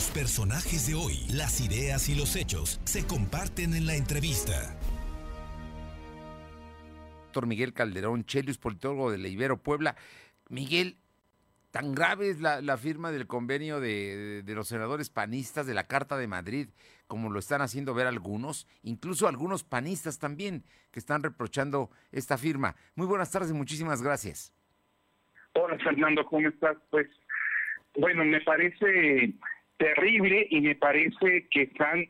Los personajes de hoy, las ideas y los hechos se comparten en la entrevista. Doctor Miguel Calderón, Chelius, politólogo de la Ibero Puebla. Miguel, tan grave es la, firma del convenio de, los senadores panistas de la Carta de Madrid, como lo están haciendo ver algunos, incluso algunos panistas también, que están reprochando esta firma. Muy buenas tardes y muchísimas gracias. Hola Fernando, ¿cómo estás? Pues bueno, me parece terrible y me parece que están,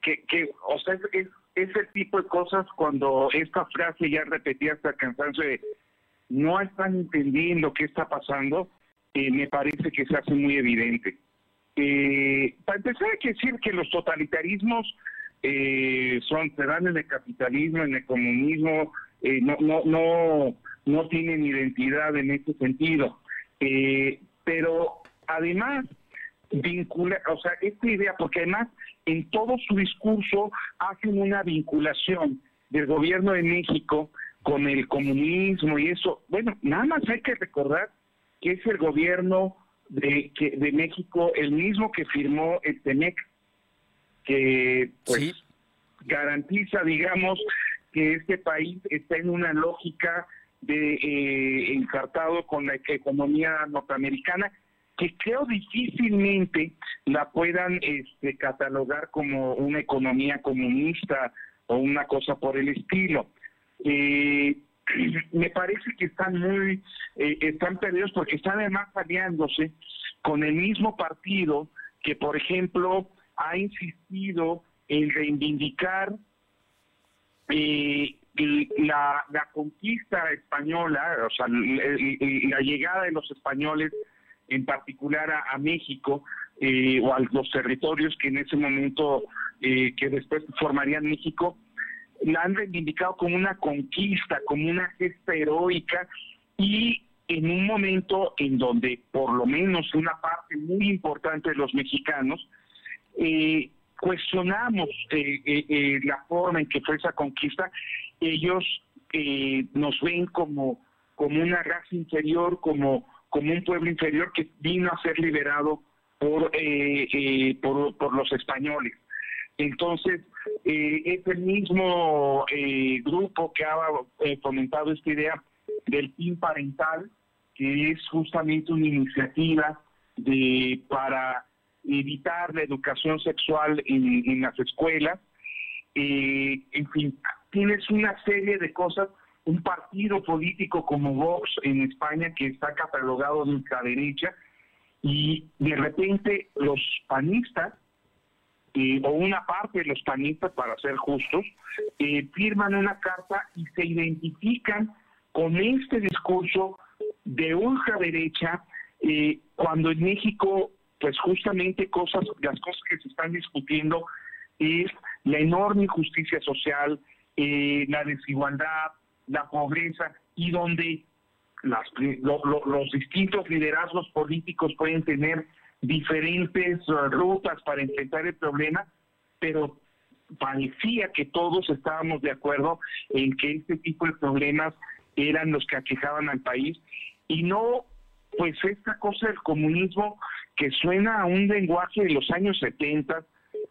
que, que o sea, es, ese tipo de cosas cuando esta frase ya repetía hasta cansancio de no están entendiendo qué está pasando, eh, me parece que se hace muy evidente. Eh, para empezar hay que decir que los totalitarismos eh, son se dan en el capitalismo, en el comunismo, eh, no, no, no, no tienen identidad en ese sentido. pero además vincula, o sea, esta idea, porque además en todo su discurso hacen una vinculación del gobierno de México con el comunismo y eso. Bueno, nada más hay que recordar que es el gobierno de, que, de México el mismo que firmó el TEMEC, que pues garantiza, digamos, que este país está en una lógica de eh, encartado con la economía norteamericana que creo difícilmente la puedan este, catalogar como una economía comunista o una cosa por el estilo. Eh, me parece que están muy, eh, están perdidos porque están además aliándose con el mismo partido que, por ejemplo, ha insistido en reivindicar eh, la, la conquista española, o sea, la llegada de los españoles en particular a, México eh, o a los territorios que en ese momento, eh, que después formarían México, la han reivindicado como una conquista, como una gesta heroica y en un momento en donde por lo menos una parte muy importante de los mexicanos eh, cuestionamos la forma en que fue esa conquista, ellos nos ven como, como una raza inferior, como como un pueblo inferior que vino a ser liberado por, eh, eh, por, los españoles. Entonces, eh, es el mismo grupo que ha fomentado esta idea del PIN parental, que es justamente una iniciativa de para evitar la educación sexual en, en las escuelas. en fin, tienes una serie de cosas un partido político como Vox en España que está catalogado de ultraderecha y de repente los panistas eh, o una parte de los panistas, para ser justos, eh, firman una carta y se identifican con este discurso de ultraderecha eh, cuando en México, pues justamente cosas, las cosas que se están discutiendo es la enorme injusticia social, la desigualdad, la pobreza y donde las, los distintos liderazgos políticos pueden tener diferentes uh, rutas para enfrentar el problema, pero parecía que todos estábamos de acuerdo en que este tipo de problemas eran los que aquejaban al país. Y no pues esta cosa del comunismo que suena a un lenguaje de los años 70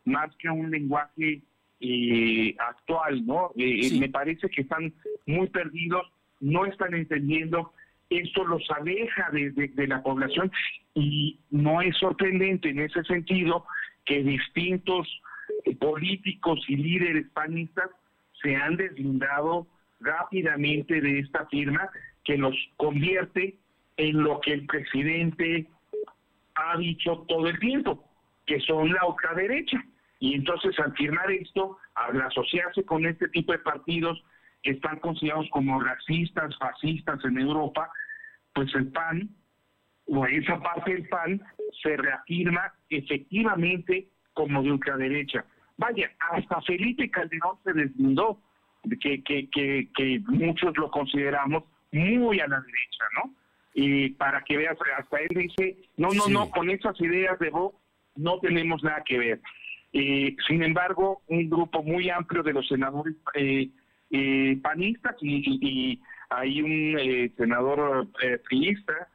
más que a un lenguaje eh, actual, ¿no? Eh, me parece que están muy perdidos, no están entendiendo, esto los aleja de, la población y no es sorprendente en ese sentido que distintos eh, políticos y líderes panistas se han deslindado rápidamente de esta firma que los convierte en lo que el presidente ha dicho todo el tiempo, que son la ultraderecha. Y entonces al firmar esto, al asociarse con este tipo de partidos que están considerados como racistas, fascistas en Europa, pues el PAN, o esa parte del PAN, se reafirma efectivamente como de ultraderecha. Vaya, hasta Felipe Calderón se deslindó, que, que, que, que muchos lo consideramos muy a la derecha, ¿no? Y para que veas, hasta él dice, no, no, no, con esas ideas de Vox no tenemos nada que ver. Eh, sin embargo, un grupo muy amplio de los senadores eh, eh, panistas y, hay un senador priista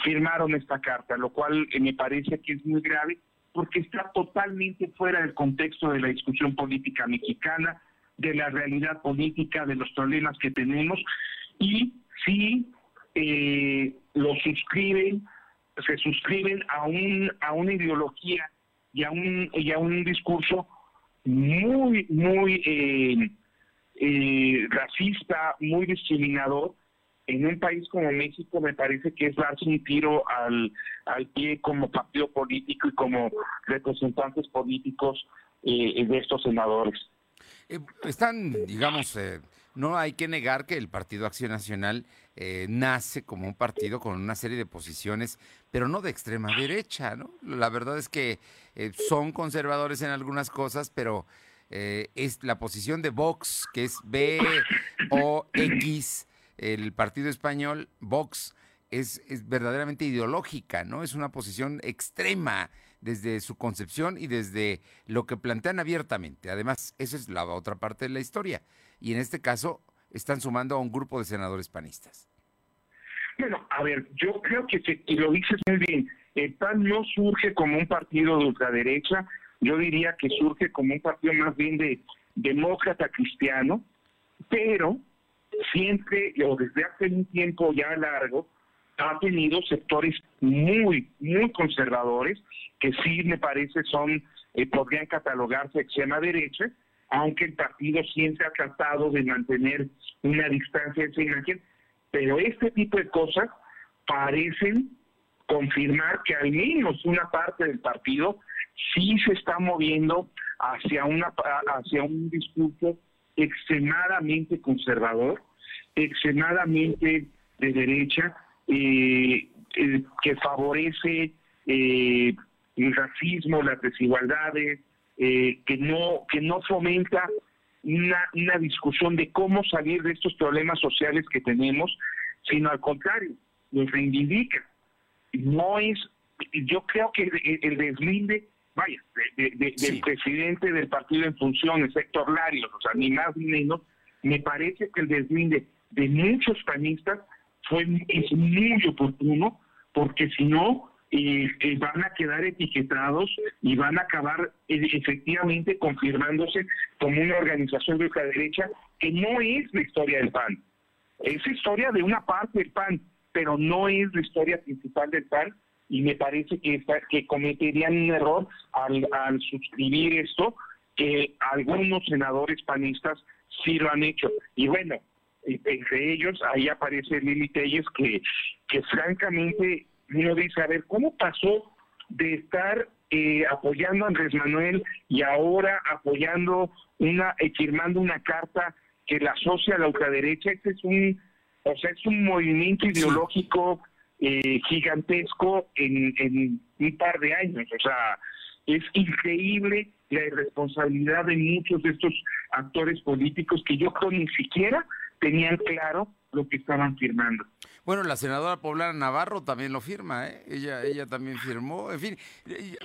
firmaron esta carta, lo cual eh, me parece que es muy grave porque está totalmente fuera del contexto de la discusión política mexicana, de la realidad política, de los problemas que tenemos, y sí eh, lo suscriben, se suscriben a, un, a una ideología y a un, y a un discurso muy, muy eh, eh, racista, muy discriminador, en un país como México me parece que es darse un tiro al, al pie como partido político y como representantes políticos eh, de estos senadores. Eh, están, digamos, no hay que negar que el Partido Acción Nacional nace como un partido con una serie de posiciones, pero no de extrema derecha, ¿no? La verdad es que son conservadores en algunas cosas, pero eh, es la posición de Vox, que es B o X, el partido español, Vox, es, es, verdaderamente ideológica, ¿no? Es una posición extrema desde su concepción y desde lo que plantean abiertamente. Además, esa es la otra parte de la historia. Y en este caso, están sumando a un grupo de senadores panistas. Bueno, a ver, yo creo que y lo dices muy bien, el PAN no surge como un partido de ultraderecha, yo diría que surge como un partido más bien de demócrata cristiano, pero siempre o desde hace un tiempo ya largo ha tenido sectores muy, muy conservadores que sí me parece son, eh, podrían catalogarse extrema derecha, aunque el partido siempre ha tratado de mantener una distancia de esa imagen, pero este tipo de cosas parecen confirmar que al menos una parte del partido sí se está moviendo hacia, una, hacia un discurso extremadamente conservador, extremadamente de derecha, eh, eh, que favorece eh, el racismo, las desigualdades, que no que no fomenta una, una discusión de cómo salir de estos problemas sociales que tenemos, sino al contrario, los reivindica. No es, yo creo que el, el deslinde vaya, del presidente del partido en funciones, Héctor Larios, o sea, ni más ni menos, me parece que el deslinde de muchos panistas fue es muy oportuno, porque si no, eh, eh, van a quedar etiquetados y van a acabar eh, efectivamente confirmándose como una organización de ultraderecha que no es la historia del PAN. Es historia de una parte del PAN, pero no es la historia principal del PAN y me parece que, que cometerían un error al, al suscribir esto, que algunos senadores panistas sí lo han hecho. Y bueno, entre ellos ahí aparece Lili Telles que, que francamente uno dice, a ver, ¿cómo pasó de estar eh, apoyando a Andrés Manuel y ahora apoyando una, eh, firmando una carta que la asocia a la ultraderecha? Este es un, o sea, es un movimiento ideológico eh, gigantesco en, en un par de años. O sea, es increíble la irresponsabilidad de muchos de estos actores políticos que yo creo ni siquiera tenían claro lo que estaban firmando. Bueno, la senadora poblana Navarro también lo firma, ¿eh? ella, ella también firmó. En fin,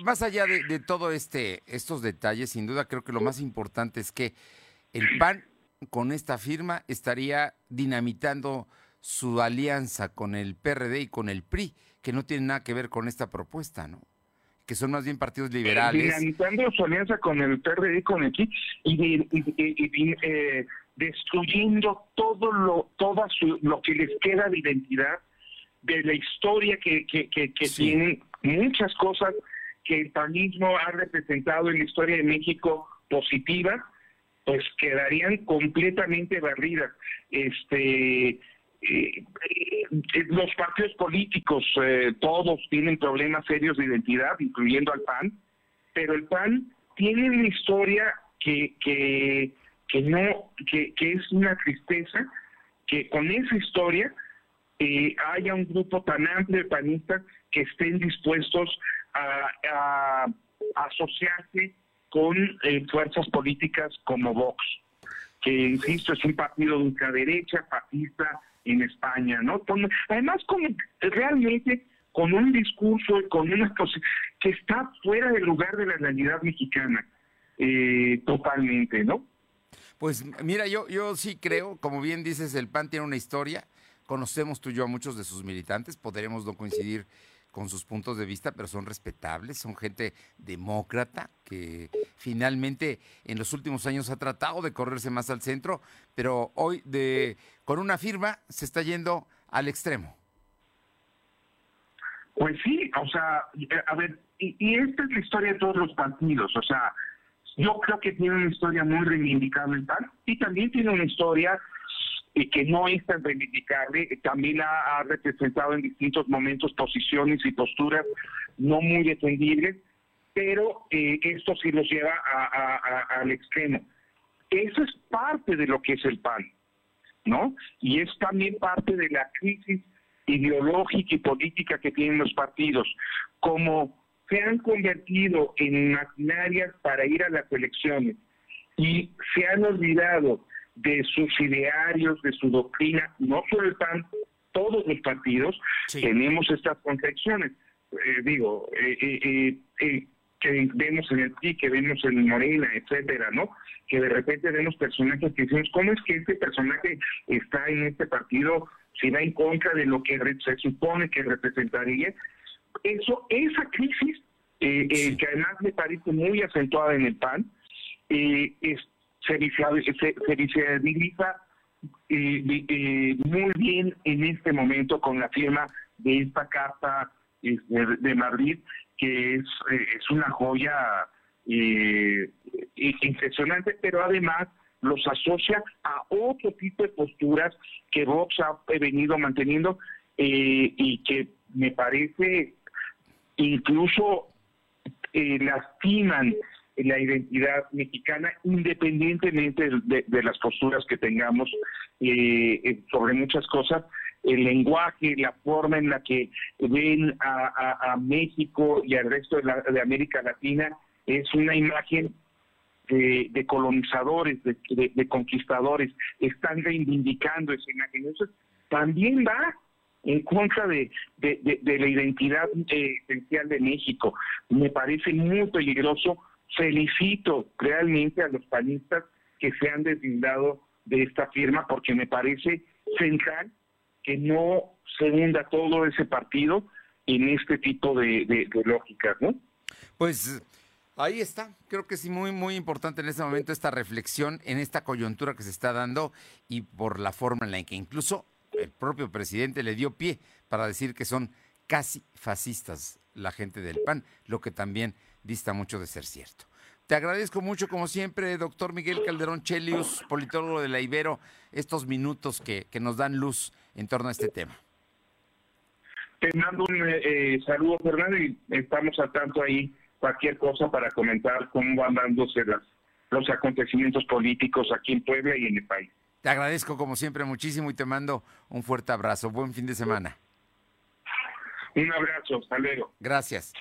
más allá de, de todo este, estos detalles, sin duda creo que lo más importante es que el PAN con esta firma estaría dinamitando su alianza con el PRD y con el PRI, que no tiene nada que ver con esta propuesta, ¿no? Que son más bien partidos liberales. Dinamizando su alianza con el PRD y con el PRI y, eh, destruyendo todo lo, toda lo que les queda de identidad, de la historia que, que, que, tienen, muchas cosas que el panismo ha representado en la historia de México positiva, pues quedarían completamente barridas. Este, eh, los partidos políticos eh, todos tienen problemas serios de identidad, incluyendo al PAN, pero el PAN tiene una historia que, que, que no, que, que es una tristeza, que con esa historia eh, haya un grupo tan amplio de panistas que estén dispuestos a, asociarse con eh, fuerzas políticas como Vox, que insisto es un partido de ultraderecha, fascista, en España, ¿no? además, con, realmente con un discurso y con una cosa que está fuera del lugar de la realidad mexicana, eh, totalmente, ¿no? Pues mira, yo, yo sí creo, como bien dices, el PAN tiene una historia, conocemos tú y yo a muchos de sus militantes, podremos no coincidir con sus puntos de vista, pero son respetables, son gente demócrata que finalmente en los últimos años ha tratado de correrse más al centro, pero hoy de con una firma se está yendo al extremo. Pues sí, o sea, a ver, y, y esta es la historia de todos los partidos, o sea, yo creo que tiene una historia muy reivindicable el PAN y también tiene una historia y que no es tan reivindicable, también ha, representado en distintos momentos posiciones y posturas no muy defendibles, pero eh, esto sí los lleva al extremo. Eso es parte de lo que es el PAN, ¿no? Y es también parte de la crisis ideológica y política que tienen los partidos. Como se han convertido en maquinarias para ir a las elecciones y se han olvidado de sus idearios, de su doctrina, no solo el PAN, todos los partidos tenemos estas concepciones. Eh, digo, eh, eh, que vemos en el PRI, que vemos en Morena, etcétera, ¿no? Que de repente vemos personajes que decimos, ¿cómo es que este personaje está en este partido si va en contra de lo que se supone que representaría? Eso, esa crisis, que además me parece muy acentuada en el PAN, es se, visibiliza muy bien en este momento con la firma de esta carta de, Madrid, que es, eh, es una joya eh, impresionante, pero además los asocia a otro tipo de posturas que Vox ha venido manteniendo eh, y que me parece incluso lastiman la identidad mexicana, independientemente de, las posturas que tengamos eh, eh, sobre muchas cosas, el lenguaje, la forma en la que ven a, México y al resto de, América Latina es una imagen de, colonizadores, de, conquistadores, están reivindicando esa imagen. Eso también va en contra de, la identidad eh, esencial de México. Me parece muy peligroso felicito realmente a los panistas que se han deslindado de esta firma porque me parece central que no se hunda todo ese partido en este tipo de, de, lógicas, ¿no? Pues ahí está, creo que sí, muy, muy importante en este momento esta reflexión en esta coyuntura que se está dando y por la forma en la que incluso el propio presidente le dio pie para decir que son casi fascistas la gente del PAN, lo que también dista mucho de ser cierto. Te agradezco mucho, como siempre, doctor Miguel Calderón Chelius, politólogo de la Ibero, estos minutos que, nos dan luz en torno a este tema. Te mando un eh, saludo, Fernando, y estamos al tanto ahí, cualquier cosa para comentar cómo van dándose los acontecimientos políticos aquí en Puebla y en el país. Te agradezco, como siempre, muchísimo y te mando un fuerte abrazo. Buen fin de semana. Un abrazo, hasta luego. Gracias.